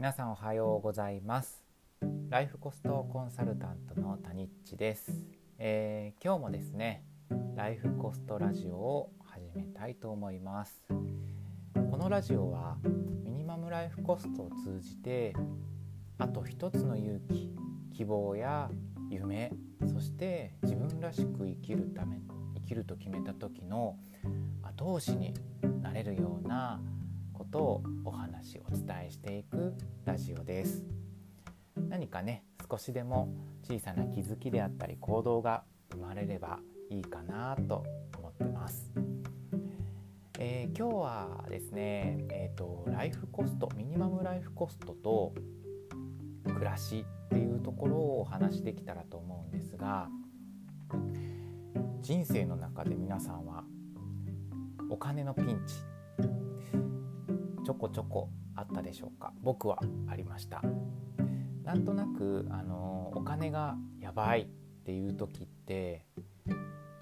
皆さんおはようございます。ライフコストコンサルタントの谷地です、えー、今日もですねライフコストラジオを始めたいと思います。このラジオはミニマムライフコストを通じてあと一つの勇気希望や夢そして自分らしく生きるため生きると決めた時の後押しになれるようなことをお話お伝えしていくラジオです。何かね少しでも小さな気づきであったり行動が生まれればいいかなと思ってます、えー、今日はですねえっ、ー、とライフコストミニマムライフコストと暮らしっていうところをお話しできたらと思うんですが人生の中で皆さんはお金のピンチちょこちょこあったでしょうか？僕はありました。なんとなくあのお金がやばいっていう時って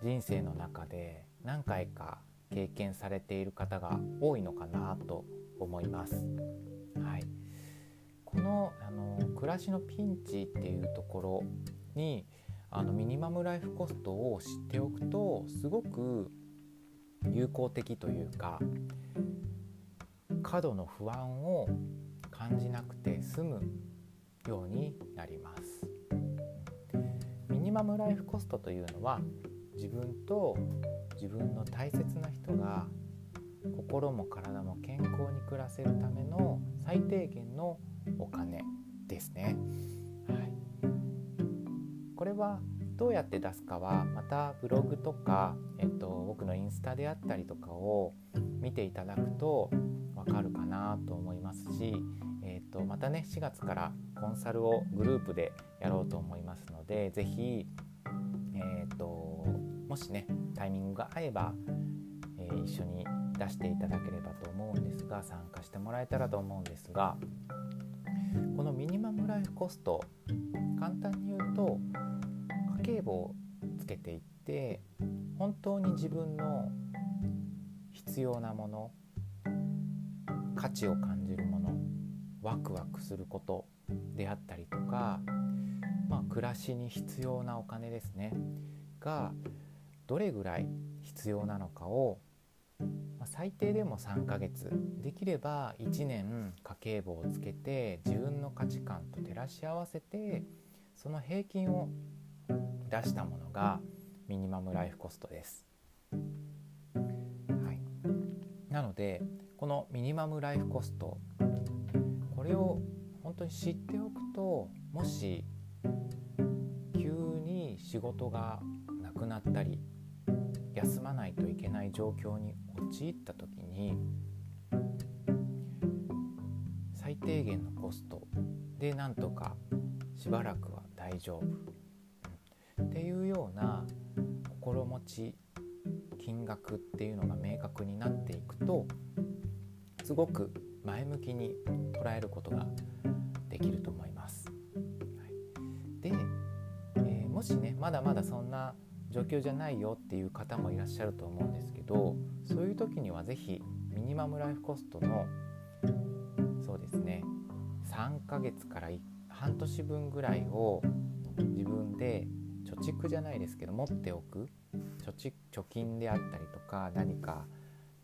人生の中で何回か経験されている方が多いのかなと思います。はい、このあの暮らしのピンチっていうところにあのミニマムライフコストを知っておくとすごく有効的というか過度の不安を感じなくて済むようになります。ミニマムライフコストというのは自分と自分の大切な人が心も体も健康に暮らせるための最低限のお金ですね、はい、これはどうやって出すかはまたブログとか、えっと、僕のインスタであったりとかを見ていただくとかるかなと思いますし、えーと、またね4月からコンサルをグループでやろうと思いますので是非、えーと、もしねタイミングが合えば、えー、一緒に出していただければと思うんですが参加してもらえたらと思うんですがこのミニマムライフコスト簡単に言うと家計簿をつけていって本当に自分の必要なもの価値を感じるものワクワクすることであったりとか、まあ、暮らしに必要なお金ですねがどれぐらい必要なのかを、まあ、最低でも3ヶ月できれば1年家計簿をつけて自分の価値観と照らし合わせてその平均を出したものがミニマムライフコストです。はい、なのでこのミニマムライフコスト。これを本当に知っておくともし急に仕事がなくなったり休まないといけない状況に陥った時に最低限のコストでなんとかしばらくは大丈夫。っていうような心持ち金額っていうのが明確になっていくとすごく前向きに捉えることができると思います。はい、で、えー、もしねまだまだそんな状況じゃないよっていう方もいらっしゃると思うんですけどそういう時には是非ミニマムライフコストのそうですね3ヶ月から半年分ぐらいを自分で貯蓄じゃないですけど持っておく貯金であったりとか何か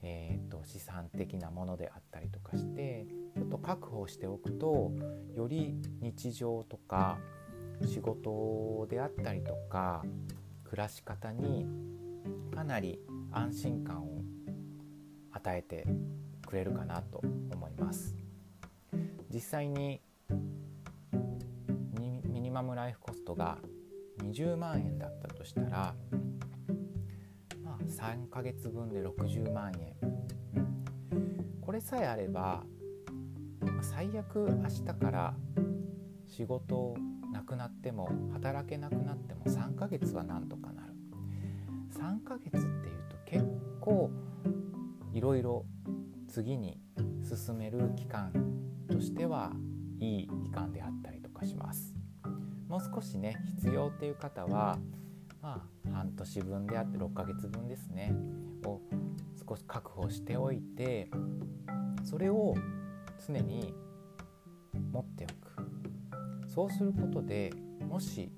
えーと、資産的なものであったりとかしてちょっと確保しておくとより日常とか仕事であったりとか暮らし方にかなり安心感を与えてくれるかなと思います。実際にミニマムライフコストが20万円だったとしたら3ヶ月分で60万円、これさえあれば最悪明日から仕事なくなっても働けなくなっても3ヶ月はなんとかなる。3ヶ月っていうと結構いろいろ次に進める期間としてはいい期間であったりとかします。もう少しね必要っていう方はまあ、半年分であって6ヶ月分ですね。を少し確保しておいてそれを常に持っておく。そうすることでもし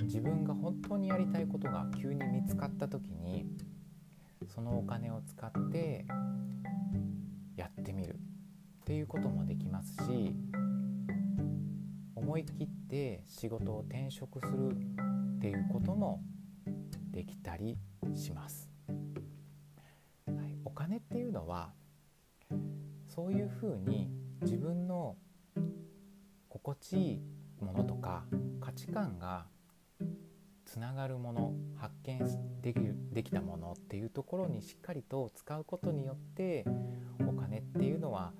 自分が本当にやりたいことが急に見つかった時にそのお金を使ってやってみる。っていうこともできますし思い切って仕事を転職するっていうこともできたりします。はい、お金っていうのはそういうふうに自分の心地いいものとか価値観がつながるもの発見できるできたものっていうところにしっかりと使うことによってお金っていうのは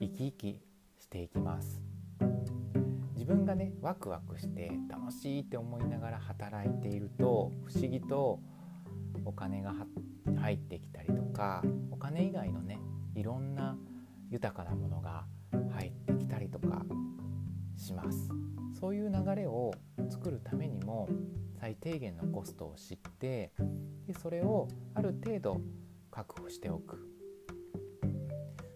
生き生きしていきます自分がねワクワクして楽しいって思いながら働いていると不思議とお金が入ってきたりとかお金以外のねいろんな豊かなものが入ってきたりとかします。そういう流れを作るためにも最低限のコストを知ってでそれをある程度確保しておく。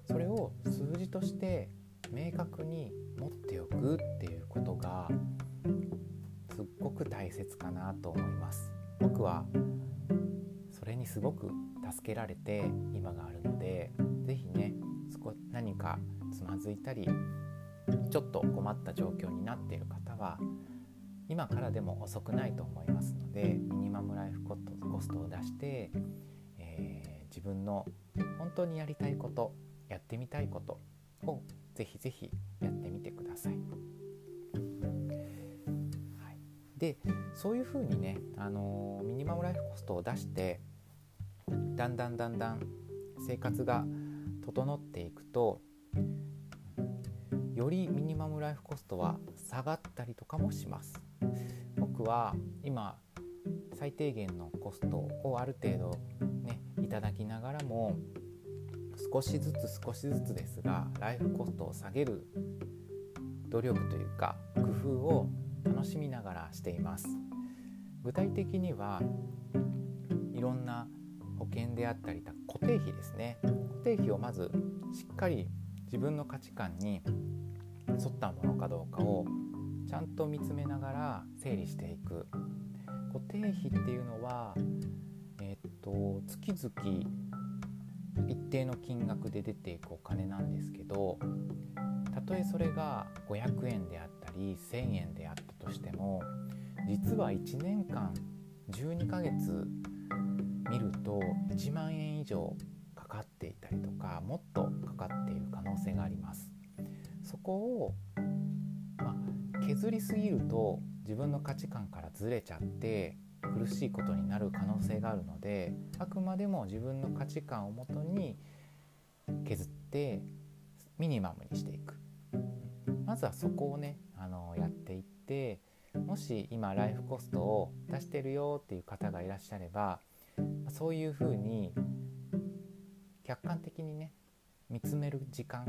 それを数字として明確に持っておくっていうことがすっごく大切かなと思います。僕はそれにすごく助けられて今があるので是非ね何かつまずいたりちょっと困った状況になっている方は今からでも遅くないと思いますのでミニマムライフコストを出して、えー、自分の本当にやりたいことやってみたいことをぜひぜひやってみてください。はい、でそういうふうにね、あの、ミニマムライフコストを出してだんだんだんだん生活が整っていくとよりミニマムライフコストは下がったりとかもします僕は今最低限のコストをある程度ねいただきながらも少しずつ少しずつですがライフコストを下げる努力というか工夫を楽しみながらしています。具体的にはいろんな保険であったり固定費ですね。固定費をまずしっかり自分の価値観に沿ったものかどうかをちゃんと見つめながら整理していく。固定費っていうのは、えっと月々一定の金額で出ていくお金なんですけどたとえそれが500円であったり1,000円であったとしても実は1年間12ヶ月見ると1万円以上かかっていたりとかもっとかかっている可能性があります。そこを、まあ、削りすぎると自分の価値観からずれちゃって苦しいことになる可能性があるのであくまでも自分の価値観をもとに削ってミニマムにしていくまずはそこをねあのやっていってもし今ライフコストを出してるよっていう方がいらっしゃればそういうふうに客観的にね見つめる時間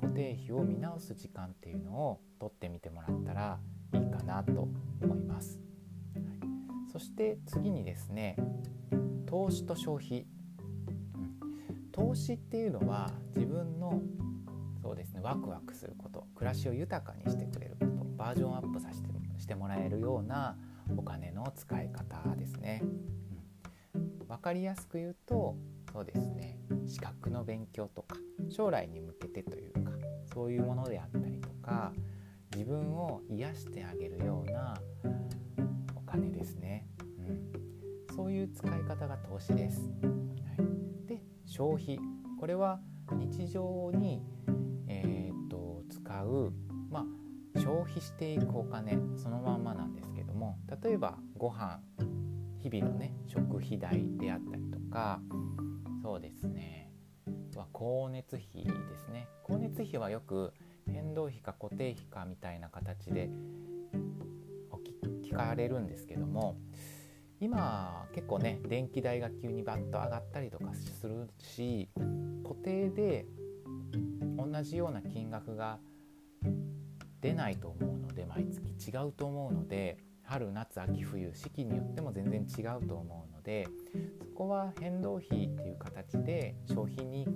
固定費を見直す時間っていうのを取ってみてもらったらいいかなと思います。そして次にですね投資と消費、うん、投資っていうのは自分のそうですねワクワクすること暮らしを豊かにしてくれることバージョンアップさせてしてもらえるようなお金の使い方ですね。うん、分かりやすく言うとそうですね資格の勉強とか将来に向けてというかそういうものであったりとか自分を癒してあげるような金ですね、うん、そういう使い方が投資です。はい、で消費。これは日常に、えーと、使う、まあ、消費していくお金そのまんまなんですけども例えばご飯日々のね食費代であったりとかそうですね。は光熱費ですね。光熱費はよく変動費か固定費かみたいな形で聞かれるんですけども今結構ね電気代が急にバッと上がったりとかするし固定で同じような金額が出ないと思うので毎月違うと思うので春夏秋冬四季によっても全然違うと思うのでそこは変動費っていう形で消費に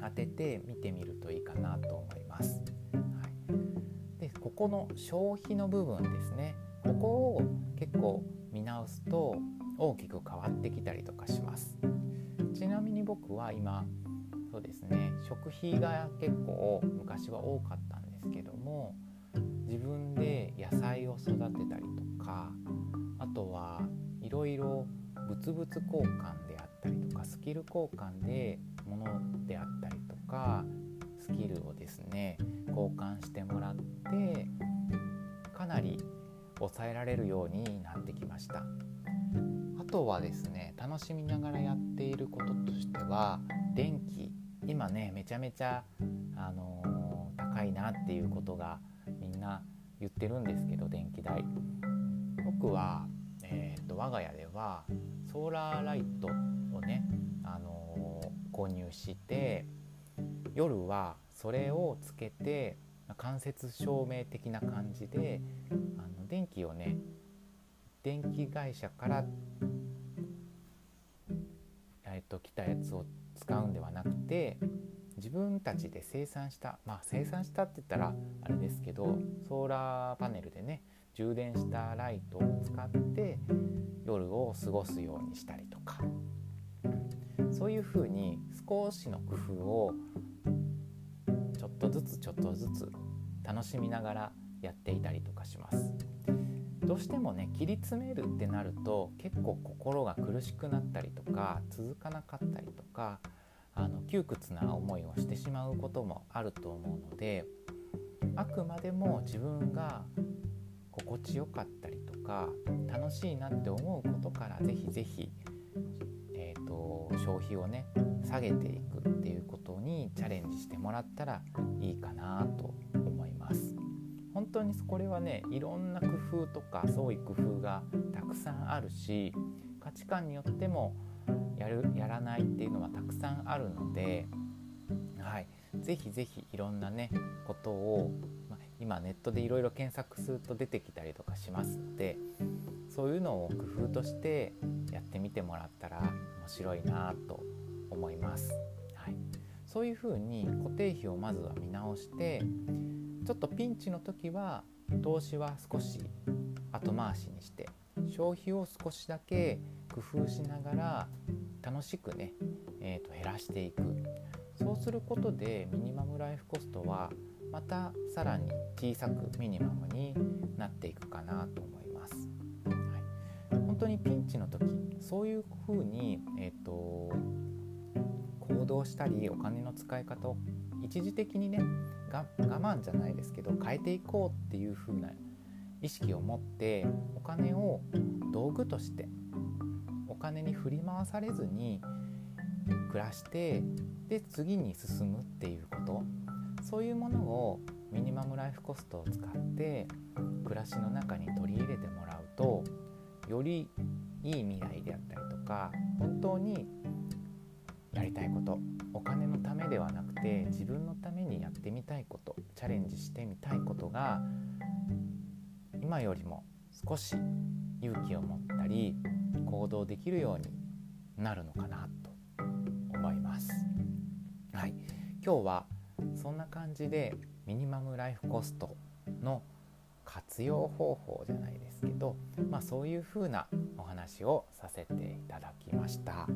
当てて見てみるといいかなと思います。はい、でここの消費の部分ですねここを結構見直すと大きく変わってきたりとかします。ちなみに僕は今そうですね食費が結構昔は多かったんですけども自分で野菜を育てたりとかあとはいろいろ物々交換であったりとかスキル交換で物であったりとかスキルをですね交換してもらってかなり抑えられるようになってきました。あとはですね楽しみながらやっていることとしては電気今ねめちゃめちゃ、あのー、高いなっていうことがみんな言ってるんですけど電気代。僕は、えーと、我が家ではソーラーライトをね、あのー、購入して夜はそれをつけて間接照明的な感じであの電気をね電気会社から、えー、と来たやつを使うんではなくて自分たちで生産したまあ生産したって言ったらあれですけどソーラーパネルでね充電したライトを使って夜を過ごすようにしたりとかそういうふうに少しの工夫をちょっとずつちょっとずつ楽しみながらやっていたりとかします。どうしてもね切り詰めるってなると結構心が苦しくなったりとか続かなかったりとかあの窮屈な思いをしてしまうこともあると思うのであくまでも自分が心地よかったりとか楽しいなって思うことから是非是非えーと、消費をね下げていくっていうことにチャレンジしてもらったらいいかなと思います。本当にこれはねいろんな工夫とか創意工夫がたくさんあるし価値観によってもやるやらないっていうのはたくさんあるので、はい、ぜひぜひいろんなねことを、ま、今ネットでいろいろ検索すると出てきたりとかしますのでそういうのを工夫としてやってみてもらったら面白いなと思います。はい、そういうふうに固定費をまずは見直してちょっとピンチの時は投資は少し後回しにして消費を少しだけ工夫しながら楽しくね、えー、と減らしていくそうすることでミニマムライフコストはまたさらに小さくミニマムになっていくかなと思います。はい、本当にピンチの時そういうふうに、えーと、行動したりお金の使い方を一時的にね我慢じゃないですけど変えていこうっていう風な意識を持ってお金を道具としてお金に振り回されずに暮らしてで次に進むっていうこと。そういうものをミニマムライフコストを使って暮らしの中に取り入れてもらうとよりいい未来であったりとか本当にやりたいことお金のためではなくて自分のためにやってみたいことチャレンジしてみたいことが今よりも少し勇気を持ったり行動できるようになるのかなと思います。はい、今日はそんな感じでミニマムライフコストの活用方法じゃないですけど、まあ、そういうふうなお話をさせていただきました。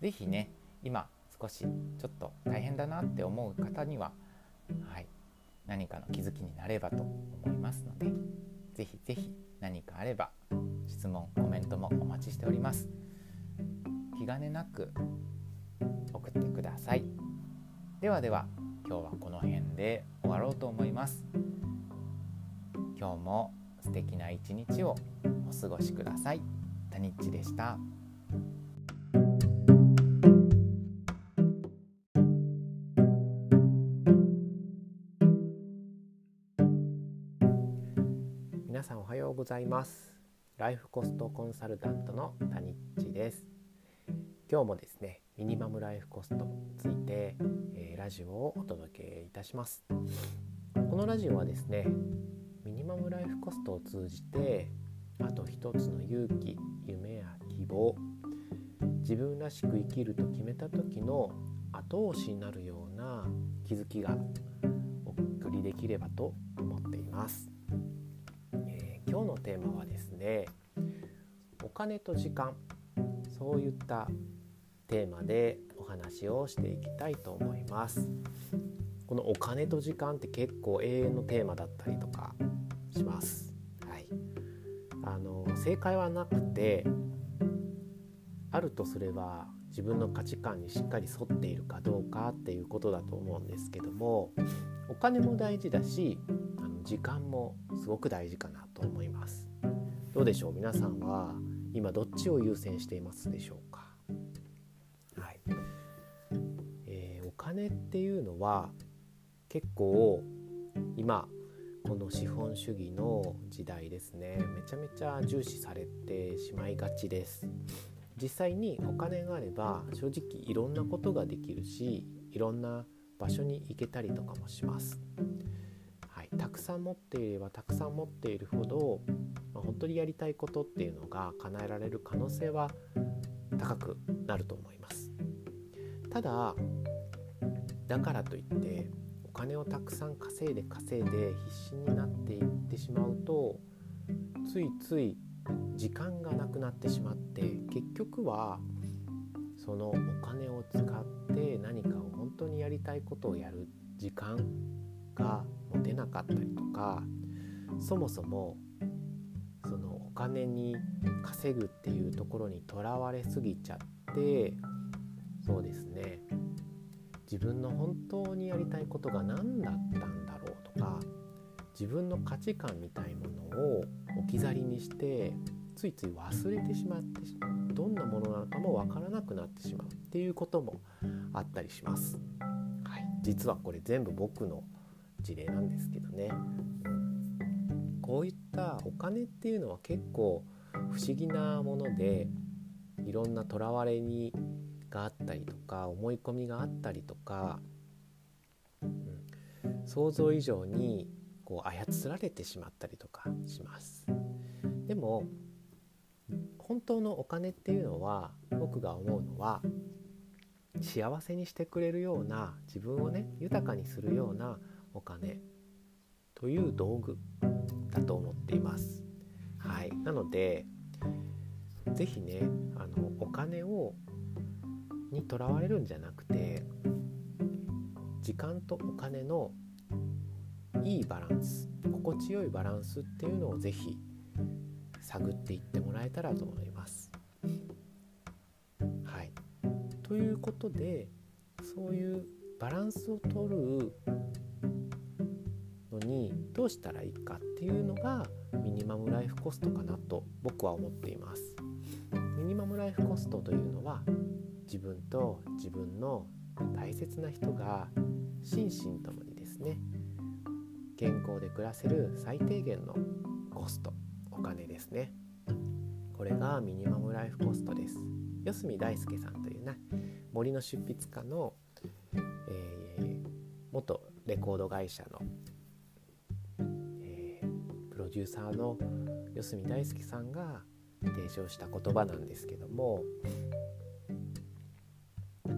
是非ね今少しちょっと大変だなって思う方には、はい、何かの気づきになればと思いますので是非是非何かあれば質問コメントもお待ちしております。気兼ねなく送ってください。ではでは今日はこの辺で終わろうと思います。今日も素敵な一日をお過ごしください。タニッチでした。ございます。ライフコストコンサルタントのタニッチです。今日もですねミニマムライフコストについて、えー、ラジオをお届けいたします。このラジオはですねミニマムライフコストを通じてあと一つの勇気夢や希望自分らしく生きると決めた時の後押しになるような気づきがお送りできればと思っています、今日のテーマはですねお金と時間。そういったテーマでお話をしていきたいと思います。このお金と時間って結構永遠のテーマだったりとかします。はい。あの正解はなくてあるとすれば自分の価値観にしっかり沿っているかどうかっていうことだと思うんですけどもお金も大事だしあの時間もすごく大事かなと思います。どうでしょう？皆さんは今どっちを優先していますでしょうか？はい、えー、お金っていうのは結構今この資本主義の時代ですね。めちゃめちゃ重視されてしまいがちです。実際にお金があれば正直いろんなことができるしいろんな場所に行けたりとかもします。たくさん持っていればたくさん持っているほど、まあ、本当にやりたいことっていうのが叶えられる可能性は高くなると思います。ただだからといってお金をたくさん稼いで稼いで必死になっていってしまうとついつい時間がなくなってしまって結局はそのお金を使って何かを本当にやりたいことをやる時間が持てなかったりとかそもそもそのお金に稼ぐっていうところにとらわれすぎちゃってそうですね自分の本当にやりたいことが何だったんだろうとか自分の価値観みたいものを置き去りにしてついつい忘れてしまってどんなものなのかもわからなくなってしまうっていうこともあったりします。はい、実はこれ全部僕の事例なんですけどね、うん、こういったお金っていうのは結構不思議なものでいろんなとらわれにがあったりとか思い込みがあったりとか、うん、想像以上にこう操られてしまったりとかします。でも本当のお金っていうのは僕が思うのは幸せにしてくれるような自分をね豊かにするようなお金という道具だと思っています。はい、なので是非ねあのお金をにとらわれるんじゃなくて時間とお金のいいバランス心地よいバランスっていうのを是非探っていってもらえたらと思います。はい、ということでそういうバランスを取るのにどうしたらいいかっていうのがミニマムライフコストかなと僕は思っています。ミニマムライフコストというのは自分と自分の大切な人が心身ともにですね健康で暮らせる最低限のコストお金ですねこれがミニマムライフコストです四隅大輔さんというね森の執筆家の、えー、元レコード会社の、えー、プロデューサーの四隅大輔さんが提唱した言葉なんですけども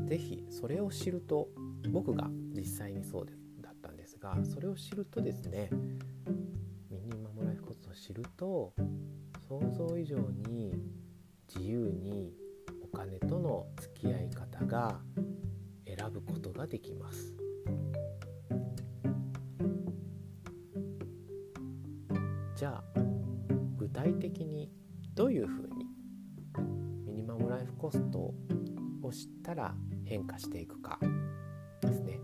是非それを知ると僕が実際にそうだったんですがそれを知るとですね知ると想像以上に自由にお金との付き合い方が選ぶことができます。じゃあ具体的にどういうふうにミニマムライフコストを知ったら変化していくかですね。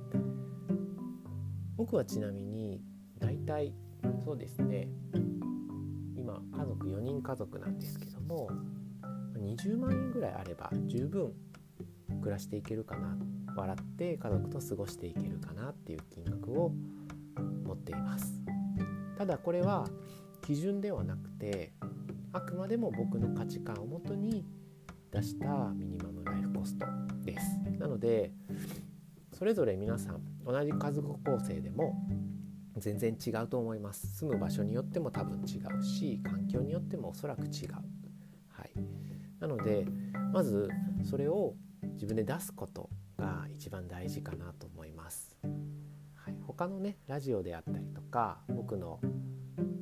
僕はちなみに大体そうですね今家族4人家族なんですけども20万円ぐらいあれば十分暮らしていけるかな笑って家族と過ごしていけるかなっていう金額を持っていますただこれは基準ではなくてあくまでも僕の価値観をもとに出したミニマムライフコストです。なのでそれぞれ皆さん同じ家族構成でも全然違うと思います。住む場所によっても多分違うし環境によってもおそらく違う、はい、なのでまずそれを自分で出すことが一番大事かなと思います、はい、他のねラジオであったりとか僕の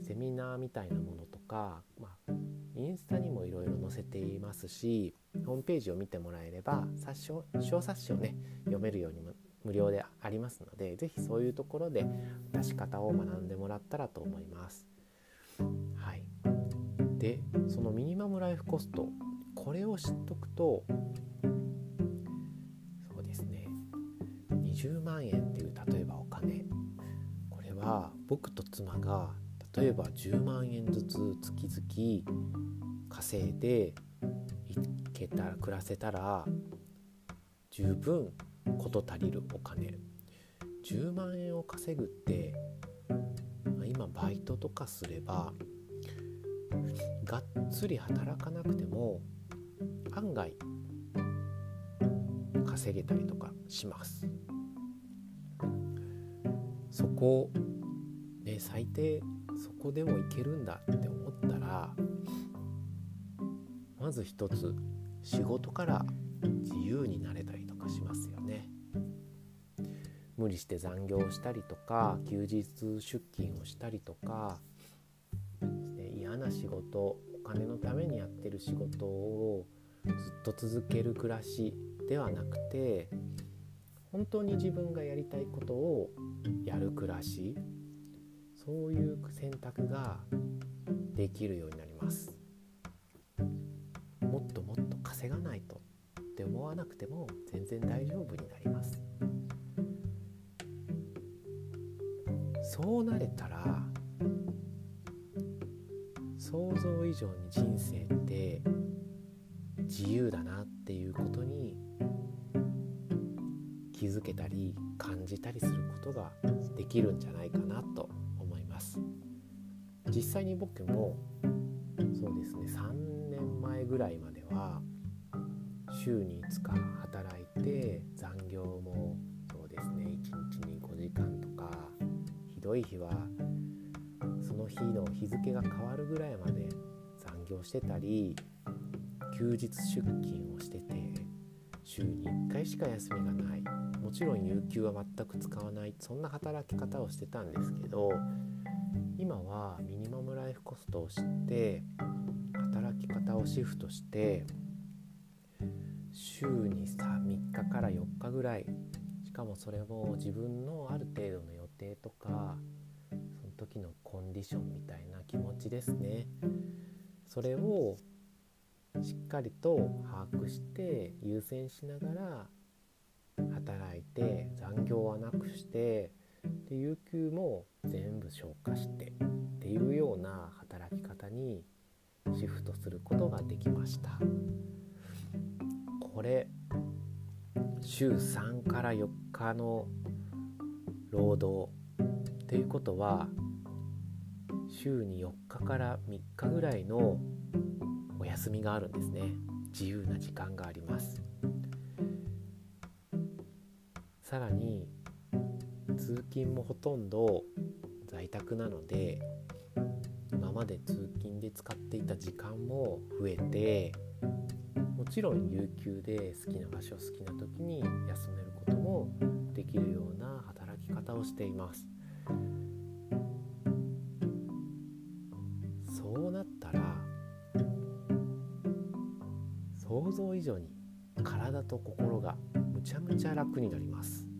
セミナーみたいなものとか、まあ、インスタにもいろいろ載せていますしホームページを見てもらえれば冊子を小冊子をね読めるようにも無料でありますので是非そういうところで出し方を学んでもらったらと思います。はい、でそのミニマムライフコストこれを知っとくとそうですね20万円っていう例えばお金これは僕と妻が例えば10万円ずつ月々稼いでいけたら暮らせたら十分事足りるお金。10万円を稼ぐって今バイトとかすればがっつり働かなくても案外稼げたりとかします。そこね最低そこでもいけるんだって思ったらまず一つ仕事から自由になれたりとかしますよね。無理して残業したりとか休日出勤をしたりとか、嫌な仕事お金のためにやってる仕事をずっと続ける暮らしではなくて本当に自分がやりたいことをやる暮らしそういう選択ができるようになります。もっともっと稼がないとって思わなくても全然大丈夫になります。そうなれたら想像以上に人生って自由だなっていうことに気づけたり感じたりすることができるんじゃないかなと。ます。実際に僕もそうですね3年前ぐらいまでは週に5日働いて残業もそうですね1日に5時間とかひどい日はその日の日付が変わるぐらいまで残業してたり休日出勤をしてて週に1回しか休みがない。もちろん有給は全く使わない。そんな働き方をしてたんですけど今はミニマムライフコストを知って働き方をシフトして週にさ3日から4日ぐらいしかもそれも自分のある程度の予定とかその時のコンディションみたいな気持ちですね。それをしっかりと把握して優先しながら働いて残業はなくしてで有給も全部消化してっていうような働き方にシフトすることができました。これ週3から4日の労働っていうことは週に4日から3日ぐらいのお休みがあるんですね。自由な時間があります。さらに通勤もほとんど在宅なので今まで通勤で使っていた時間も増えてもちろん有給で好きな場所好きな時に休めることもできるような働き方をしています。そうなったら想像以上に体と心がむちゃむちゃ楽になります。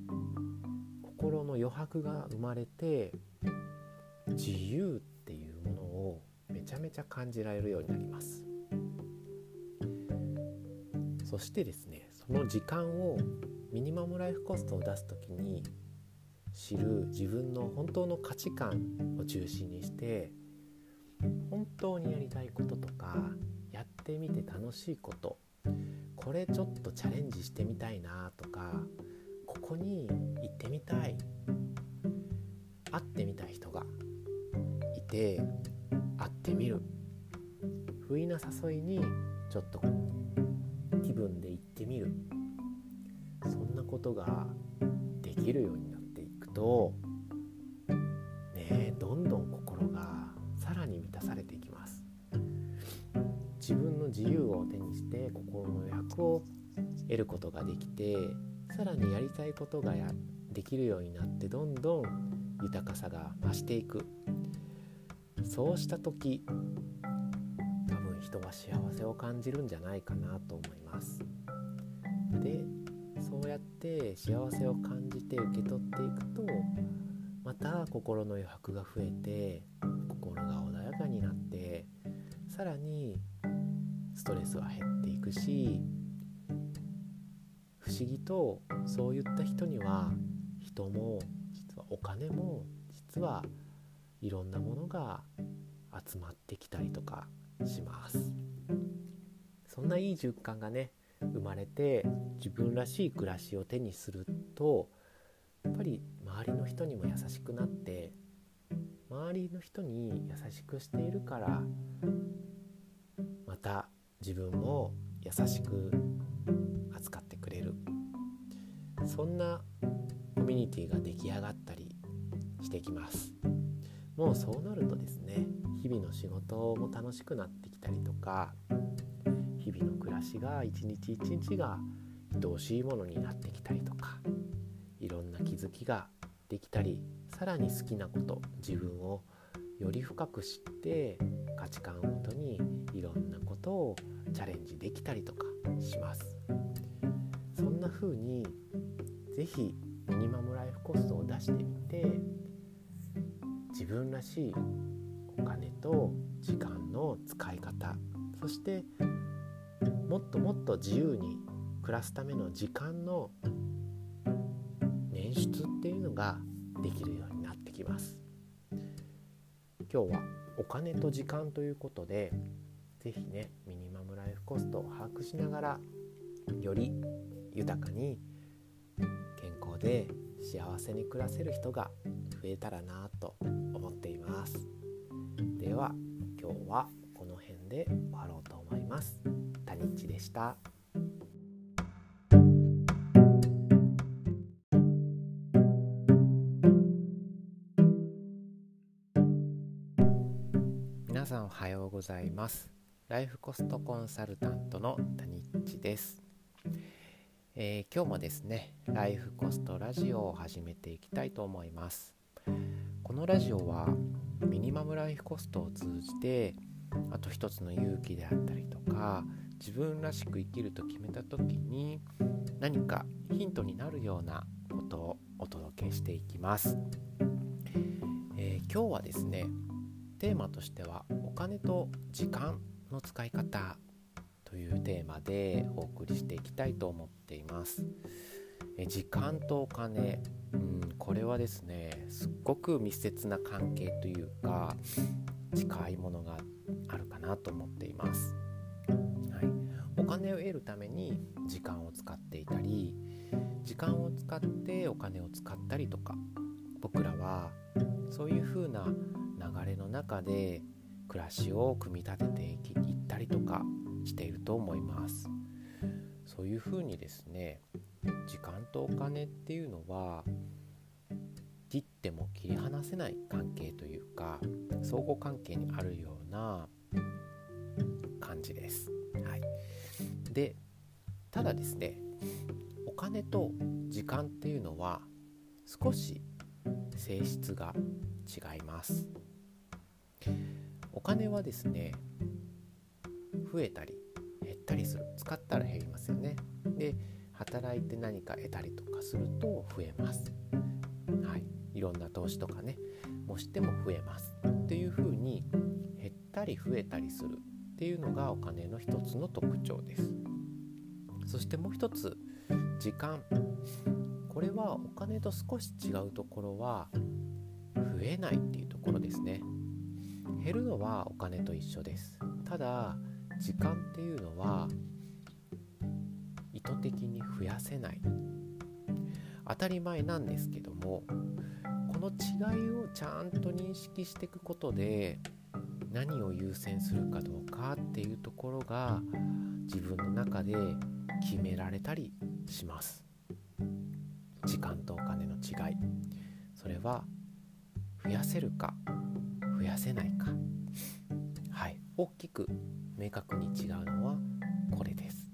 心の余白が生まれて自由っていうものをめちゃめちゃ感じられるようになります。そしてですねその時間をミニマムライフコストを出す時に知る自分の本当の価値観を中心にして本当にやりたいこととかやってみて楽しいことこれちょっとチャレンジしてみたいなとかここに行ってみたい。会ってみたい人がいて会ってみる。不意な誘いにちょっと気分で行ってみる。そんなことができるようになっていくとねどんどん心がさらに満たされていきます。自分の自由を手にして心の役を得ることができてさらにやりたいことがやできるようになってどんどん豊かさが増していく。そうした時多分人は幸せを感じるんじゃないかなと思います。でそうやって幸せを感じて受け取っていくとまた心の余白が増えて心が穏やかになってさらにストレスは減っていくし思議とそういった人には人も実はお金も実はいろんなものが集まってきたりとかします。そんないい循環がね生まれて自分らしい暮らしを手にするとやっぱり周りの人にも優しくなって周りの人に優しくしているからまた自分も優しく扱ってくれる。そんなコミュニティが出来上がったりしてきます。もうそうなるとですね日々の仕事も楽しくなってきたりとか日々の暮らしが一日一日が愛おしいものになってきたりとかいろんな気づきができたりさらに好きなこと自分をより深く知って価値観をもとにいろんなことをチャレンジできたりとかします。そんな風に是非ミニマムライフコストを出してみて自分らしいお金と時間の使い方そしてもっともっと自由に暮らすための時間の捻出っていうのができるようになってきます。今日はお金と時間ということで是非ねミニマムライフコストを把握しながらより豊かに健康で幸せに暮らせる人が増えたらなと思っています。では今日はこの辺で終わろうと思います。タニッチでした。皆さんおはようございます。ライフコストコンサルタントのタニッチです。えー、今日もですねライフコストラジオを始めていきたいと思います。このラジオはミニマムライフコストを通じてあと一つの勇気であったりとか自分らしく生きると決めた時に何かヒントになるようなことをお届けしていきます、えー、今日はですねテーマとしてはお金と時間の使い方というテーマでお送りしていきたいと思っています。え時間とお金、うん、これはですねすっごく密接な関係というか近いものがあるかなと思っています。はい、お金を得るために時間を使っていたり時間を使ってお金を使ったりとか僕らはそういう風な流れの中で暮らしを組み立てていったりとかしていると思いますそういうふうにですね時間とお金っていうのは切っても切り離せない関係というか相互関係にあるような感じです。はい、でただですねお金と時間っていうのは少し性質が違います。お金はですね増えたりったりする。使ったら減りますよね。で働いて何か得たりとかすると増えます。はい。いろんな投資とかねもしても増えますっていう風に減ったり増えたりするっていうのがお金の一つの特徴です。そしてもう一つ時間。これはお金と少し違うところは増えないっていうところですね。減るのはお金と一緒です。ただ時間っていうのは意図的に増やせない。当たり前なんですけどもこの違いをちゃんと認識していくことで何を優先するかどうかっていうところが自分の中で決められたりします。時間とお金の違い。それは増やせるか増やせないか。はい。大きく明確に違うのはこれです。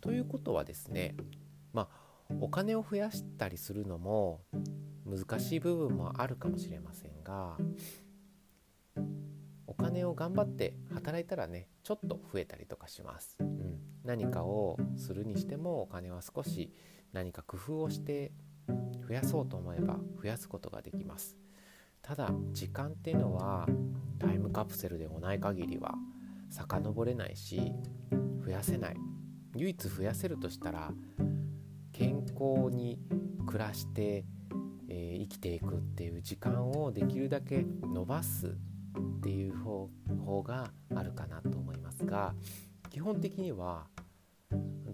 ということはですねまあお金を増やしたりするのも難しい部分もあるかもしれませんがお金を頑張って働いたらねちょっと増えたりとかします、うん、何かをするにしてもお金は少し何か工夫をして増やそうと思えば増やすことができます。ただ時間っていうのはタイムプセルでもない限りは遡れないし増やせない。唯一増やせるとしたら健康に暮らして、えー、生きていくっていう時間をできるだけ伸ばすっていう方法があるかなと思いますが基本的には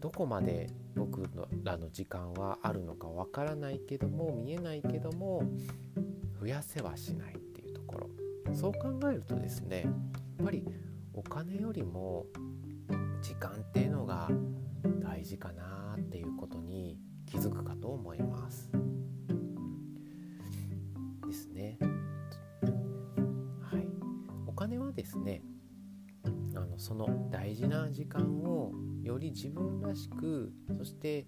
どこまで僕らの時間はあるのかわからないけども見えないけども増やせはしない。そう考えるとですねやっぱりお金よりも時間っていうのが大事かなっていうことに気づくかと思います。ですね。はい。お金はですねあのその大事な時間をより自分らしくそして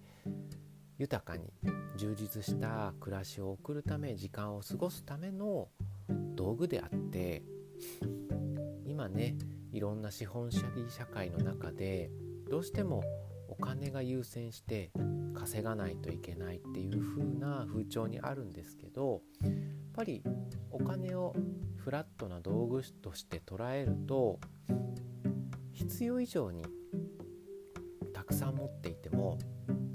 豊かに充実した暮らしを送るため時間を過ごすための道具であって今ねいろんな資本主義社会の中でどうしてもお金が優先して稼がないといけないっていう風な風潮にあるんですけどやっぱりお金をフラットな道具として捉えると必要以上にたくさん持っていても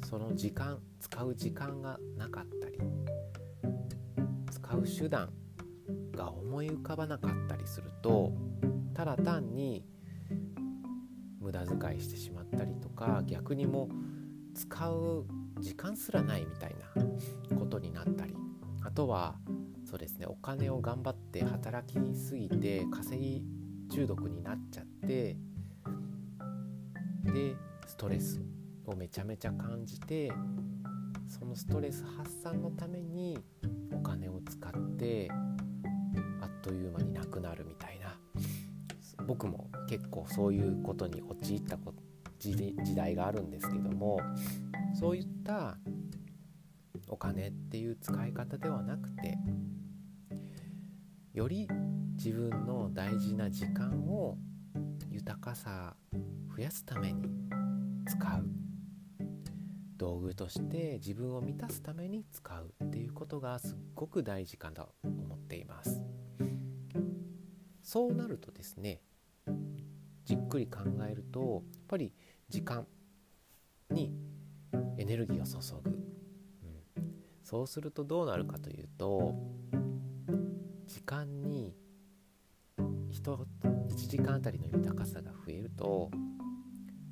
その時間使う時間がなかったり使う手段が思い浮かばなかったりするとただ単に無駄遣いしてしまったりとか逆にも使う時間すらないみたいなことになったりあとはそうですねお金を頑張って働きすぎて稼ぎ中毒になっちゃってでストレスをめちゃめちゃ感じてそのストレス発散のためにお金を使ってという間になくなるみたいな。僕も結構そういうことに陥った時代があるんですけどもそういったお金っていう使い方ではなくてより自分の大事な時間を豊かさ増やすために使う。道具として自分を満たすために使うっていうことがすっごく大事かなと思っています。そうなるとですねじっくり考えるとやっぱり時間にエネルギーを注ぐ、うん、そうするとどうなるかというと時間に 1, 1時間あたりの豊かさが増えると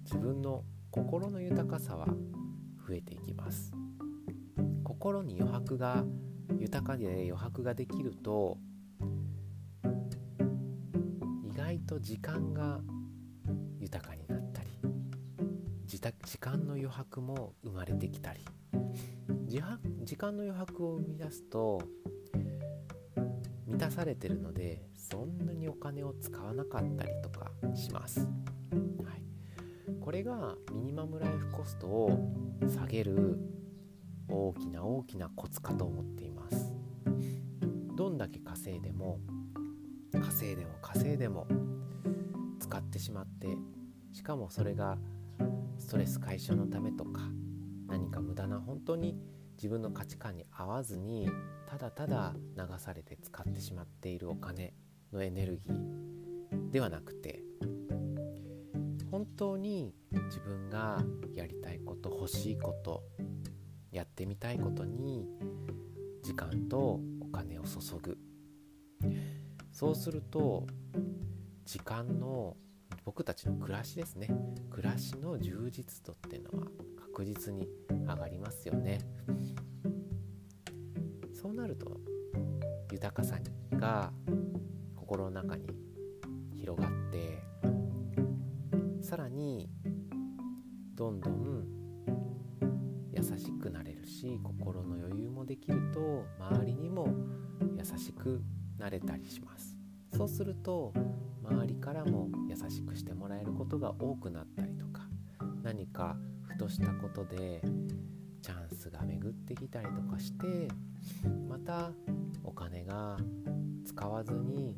自分の心の豊かさは増えていきます。心に余白が豊かで余白ができると外と時間が豊かになったり時間の余白も生まれてきたり時間の余白を生み出すと満たされてるのでそんなにお金を使わなかったりとかします、はい、これがミニマムライフコストを下げる大きな大きなコツかと思っています。どんだけ稼いでも稼いでも稼いでも使ってしまってしかもそれがストレス解消のためとか何か無駄な本当に自分の価値観に合わずにただただ流されて使ってしまっているお金のエネルギーではなくて本当に自分がやりたいこと欲しいことやってみたいことに時間とお金を注ぐ。そうすると時間の僕たちの暮らしですね。暮らしの充実度っていうのは確実に上がりますよね。そうなると豊かさが心の中に広がってさらにどんどん優しくなれるし心の余裕もできると周りにも優しくなれたりします。そうすると周りからも優しくしてもらえることが多くなったりとか何かふとしたことでチャンスが巡ってきたりとかしてまたお金が使わずに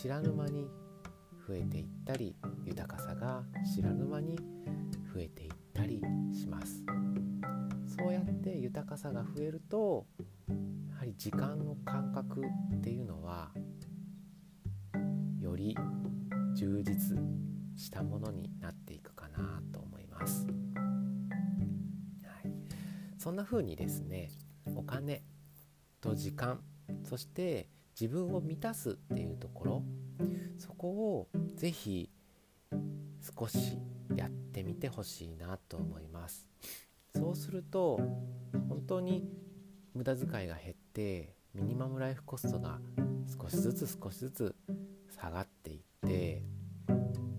知らぬ間に増えていったり豊かさが知らぬ間に増えていったりします。そうやって豊かさが増えるとやはり時間の感覚っていうのはより充実したものになっていくかなと思います、はい、そんな風にですねお金と時間そして自分を満たすっていうところそこを是非少しやってみてほしいなと思います。そうすると本当に無駄遣いが減ってミニマムライフコストが少しずつ少しずつ下がっていって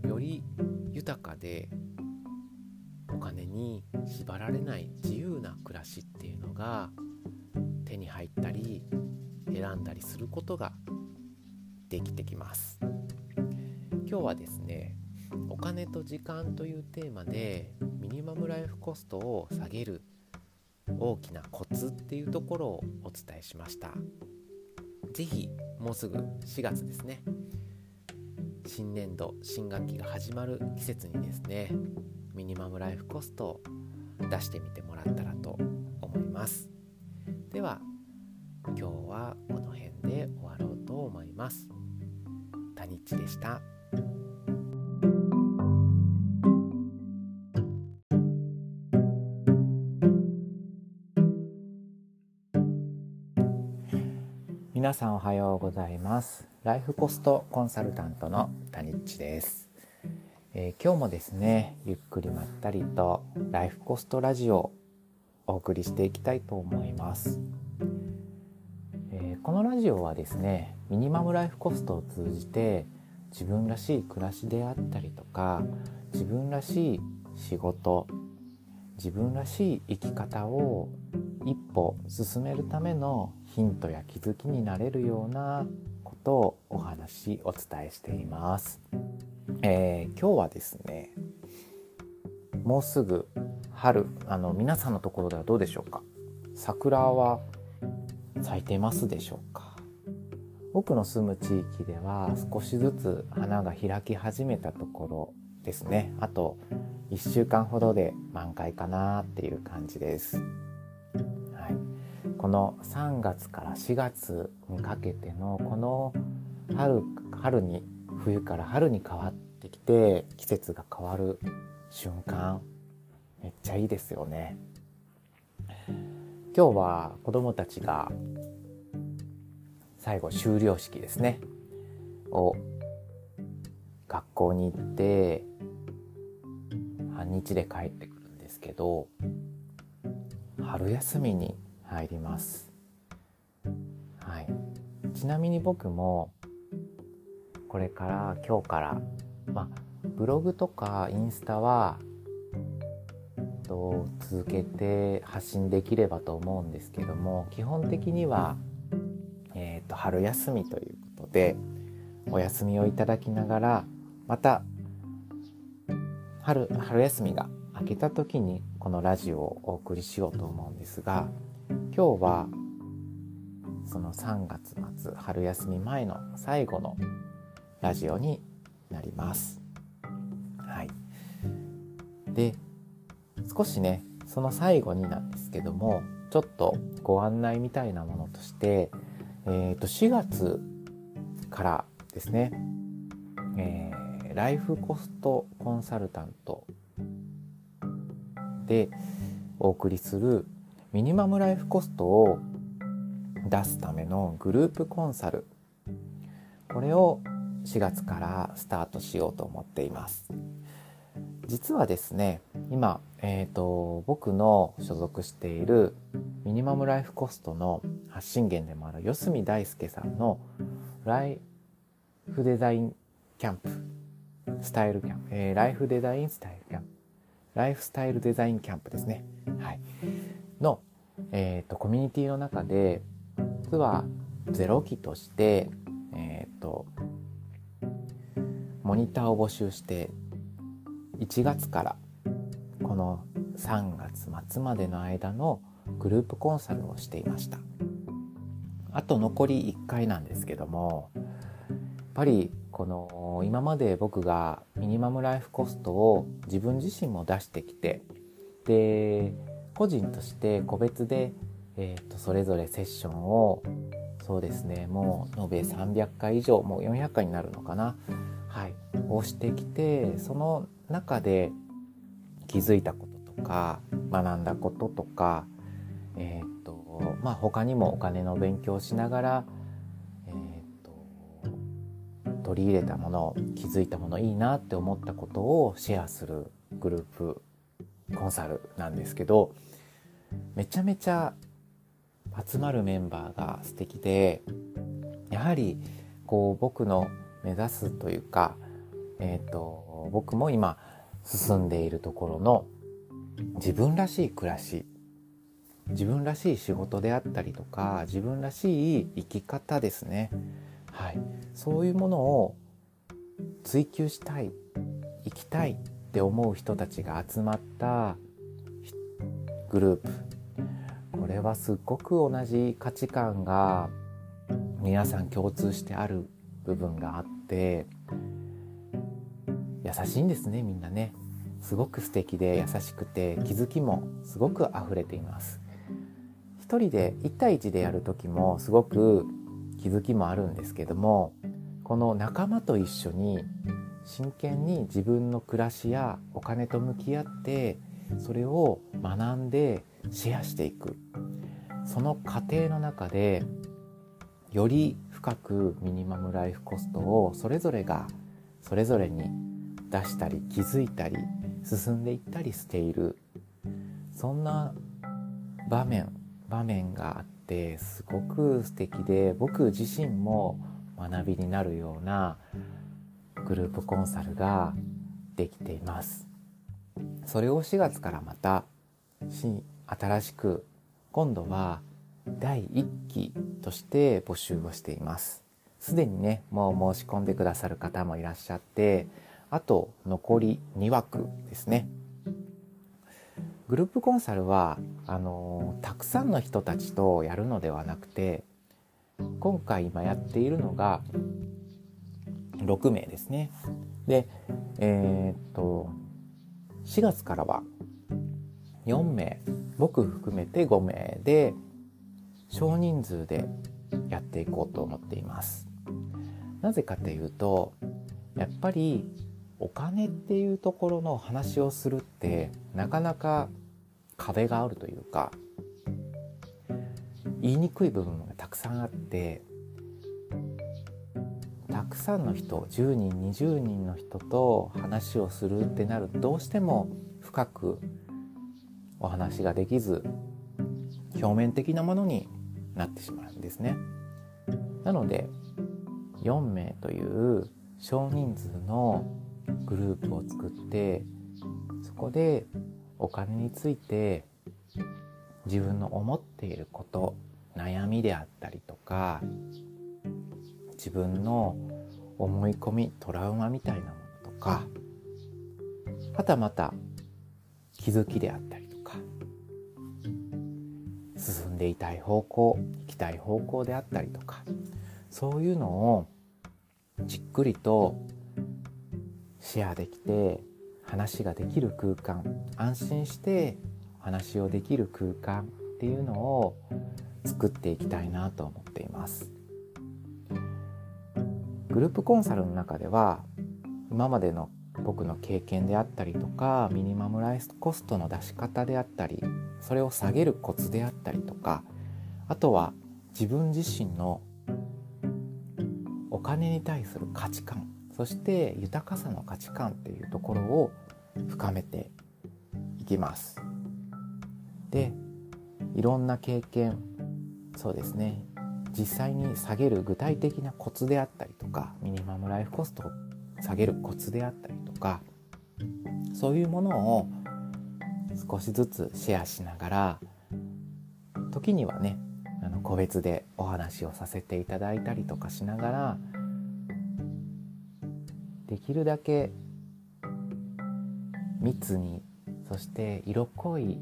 より豊かでお金に縛られない自由な暮らしっていうのが手に入ったり選んだりすることができてきます。今日はですねお金と時間というテーマでミニマムライフコストを下げる大きなコツっていうところをお伝えしました。是非もうすぐ4月ですね。新年度新学期が始まる季節にですねミニマムライフコストを出してみてもらったらと思います。では今日はこの辺で終わろうと思います。タニッチでした。皆さんおはようございます。ライフコストコンサルタントのタニッチです、えー、今日もですねゆっくりまったりとライフコストラジオをお送りしていきたいと思います。えこのラジオはですねミニマムライフコストを通じて自分らしい暮らしであったりとか自分らしい仕事自分らしい生き方を一歩進めるためのヒントや気づきになれるようなとお話お伝えしています、えー、今日はですねもうすぐ春あの皆さんのところではどうでしょうか？桜は咲いてますでしょうか？僕の住む地域では少しずつ花が開き始めたところですね。あと1週間ほどで満開かなっていう感じです、この3月から4月にかけてのこの春春に冬から春に変わってきて季節が変わる瞬間めっちゃいいですよね。今日は子どもたちが最後修了式ですね。を学校に行って半日で帰ってくるんですけど春休みに入ります、はい、ちなみに僕もこれから今日からまあブログとかインスタはと続けて発信できればと思うんですけども基本的には、えーと、春休みということでお休みをいただきながらまた春春休みが明けた時にこのラジオをお送りしようと思うんですが今日はその3月末春休み前の最後のラジオになります。はい、で少しねその最後になんですけどもちょっとご案内みたいなものとして、えー、と4月からですね、えー、ライフコストコンサルタントでお送りするミニマムライフコストを出すためのグループコンサル。これを4月からスタートしようと思っています。実はですね今えーと、僕の所属しているミニマムライフコストの発信源でもある四隅大輔さんのライフデザインキャンプスタイルキャンプ、えー、ライフデザインスタイルキャンプライフスタイルデザインキャンプですね、はい、の、えーと、コミュニティの中で実は0期として、えーとモニターを募集して1月からこの3月末までの間のグループコンサルをしていました。あと残り1回なんですけどもやっぱりこの今まで僕がミニマムライフコストを自分自身も出してきてで個人として個別で、えー、とそれぞれセッションをそうですねもう延べ300回以上もう400回になるのかな。はい。をしてきてその中で気づいたこととか学んだこととかえっ、ー、とまあ他にもお金の勉強をしながらえっ、ー、と取り入れたもの気づいたものいいなって思ったことをシェアするグループコンサルなんですけどめちゃめちゃ集まるメンバーが素敵でやはりこう僕の目指すというか、えーと、僕も今進んでいるところの自分らしい暮らし自分らしい仕事であったりとか自分らしい生き方ですね、はい、そういうものを追求したい生きたいって思う人たちが集まったグループ。これはすっごく同じ価値観が皆さん共通してある部分があって優しいんですねみんなね。すごく素敵で優しくて気づきもすごく溢れています。一人で1対1でやる時もすごく気づきもあるんですけどもこの仲間と一緒に真剣に自分の暮らしやお金と向き合ってそれを学んでシェアしていく。その過程の中でより深くミニマムライフコストをそれぞれがそれぞれに出したり気づいたり進んでいったりしている。そんな場面場面があってすごく素敵で僕自身も学びになるようなグループコンサルができています。それを4月からまた新しく今度は第1期として募集をしています。すでにねもう申し込んでくださる方もいらっしゃってあと残り2枠ですね。グループコンサルはあのたくさんの人たちとやるのではなくて今回今やっているのが6名ですね。でえー、っと4月からは4名僕含めて5名で少人数でやっていこうと思っています。なぜかというとやっぱりお金っていうところの話をするってなかなか壁があるというか言いにくい部分がたくさんあってたくさんの人10人20人の人と話をするってなるとどうしても深くお話ができず表面的なものになってしまうんですね。なので4名という少人数のグループを作ってそこでお金について自分の思っていること悩みであったりとか自分の思い込みトラウマみたいなものとかはたまた気づきであったりとか進んでいたい方向行きたい方向であったりとかそういうのをじっくりとシェアできて話ができる空間安心して話をできる空間っていうのを作っていきたいなと思っています。グループコンサルの中では今までの僕の経験であったりとかミニマムライスコストの出し方であったりそれを下げるコツであったりとかあとは自分自身のお金に対する価値観そして豊かさの価値観っていうところを深めていきます。でいろんな経験そうですね実際に下げる具体的なコツであったりとかミニマムライフコストを下げるコツであったりとかそういうものを少しずつシェアしながら時にはねあの個別でお話をさせていただいたりとかしながらできるだけ密にそして色濃い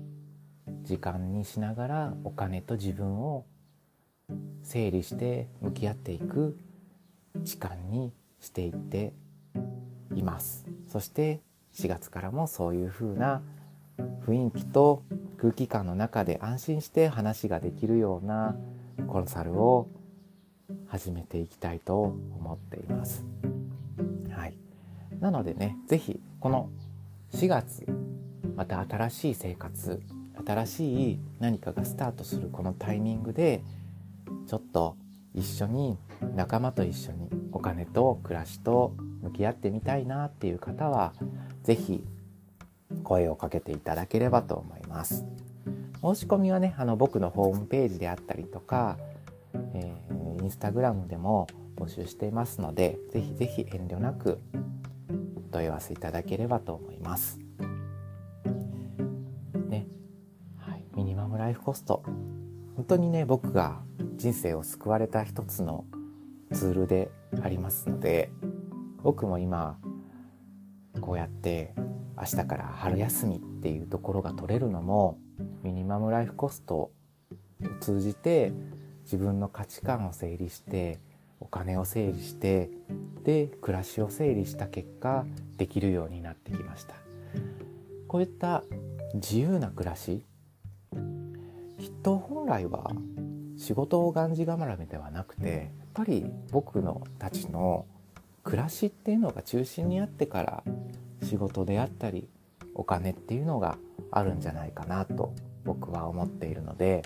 時間にしながらお金と自分を整理して向き合っていく時間にしていっていますそして4月からもそういう風な雰囲気と空気感の中で安心して話ができるようなコンサルを始めていきたいと思っています。はい、なのでね是非この4月また新しい生活新しい何かがスタートするこのタイミングでちょっと一緒に仲間と一緒にお金と暮らしと向き合ってみたいなっていう方は是非声をかけていただければと思います。申し込みはねあの僕のホームページであったりとか、えー、インスタグラムでも募集していますので是非是非遠慮なくお問い合わせいただければと思います。ね、はい、ミニマムライフコスト本当にね僕が人生を救われた一つのツールでありますので僕も今こうやって明日から春休みっていうところが取れるのもミニマムライフコストを通じて自分の価値観を整理してお金を整理してで暮らしを整理した結果できるようになってきました。こういった自由な暮らしきっと本来は仕事をがんじがらめではなくてやっぱり僕のたちの暮らしっていうのが中心にあってから仕事であったりお金っていうのがあるんじゃないかなと僕は思っているので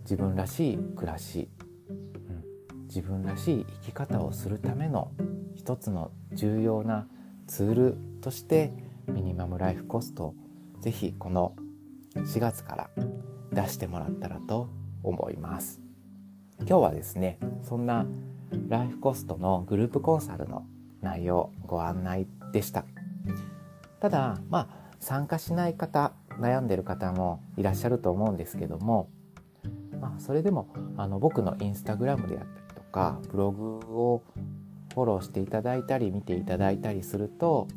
自分らしい暮らし、うん、自分らしい生き方をするための一つの重要なツールとしてミニマムライフコストをぜひこの4月から出してもらったらと思います。今日はですねそんなライフコストのグループコンサルの内容ご案内でした。ただまあ参加しない方悩んでる方もいらっしゃると思うんですけども、まあ、それでもあの僕のインスタグラムであったりとかブログをフォローしていただいたり見ていただいたりすると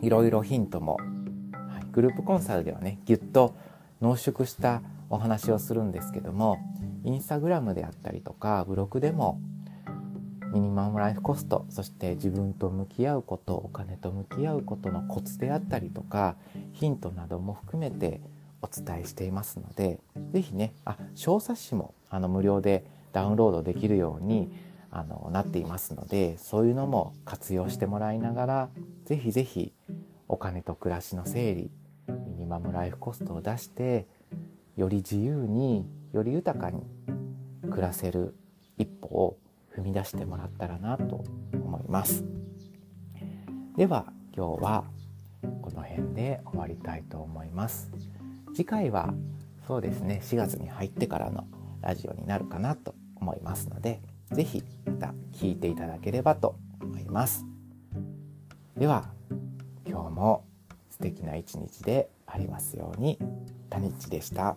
いろいろヒントも、はい、グループコンサルではねぎゅっと濃縮したお話をするんですけどもインスタグラムであったりとかブログでもミニマムライフコストそして自分と向き合うことお金と向き合うことのコツであったりとかヒントなども含めてお伝えしていますので是非ねあ小冊子もあの無料でダウンロードできるようにあのなっていますのでそういうのも活用してもらいながら是非是非お金と暮らしの整理ミニマムライフコストを出してより自由により豊かに暮らせる一歩を踏み出してもらったらなと思います。では今日はこの辺で終わりたいと思います。次回はそうですね4月に入ってからのラジオになるかなと思いますので是非また聞いていただければと思います。では今日も敵な一日でありますように谷地でした。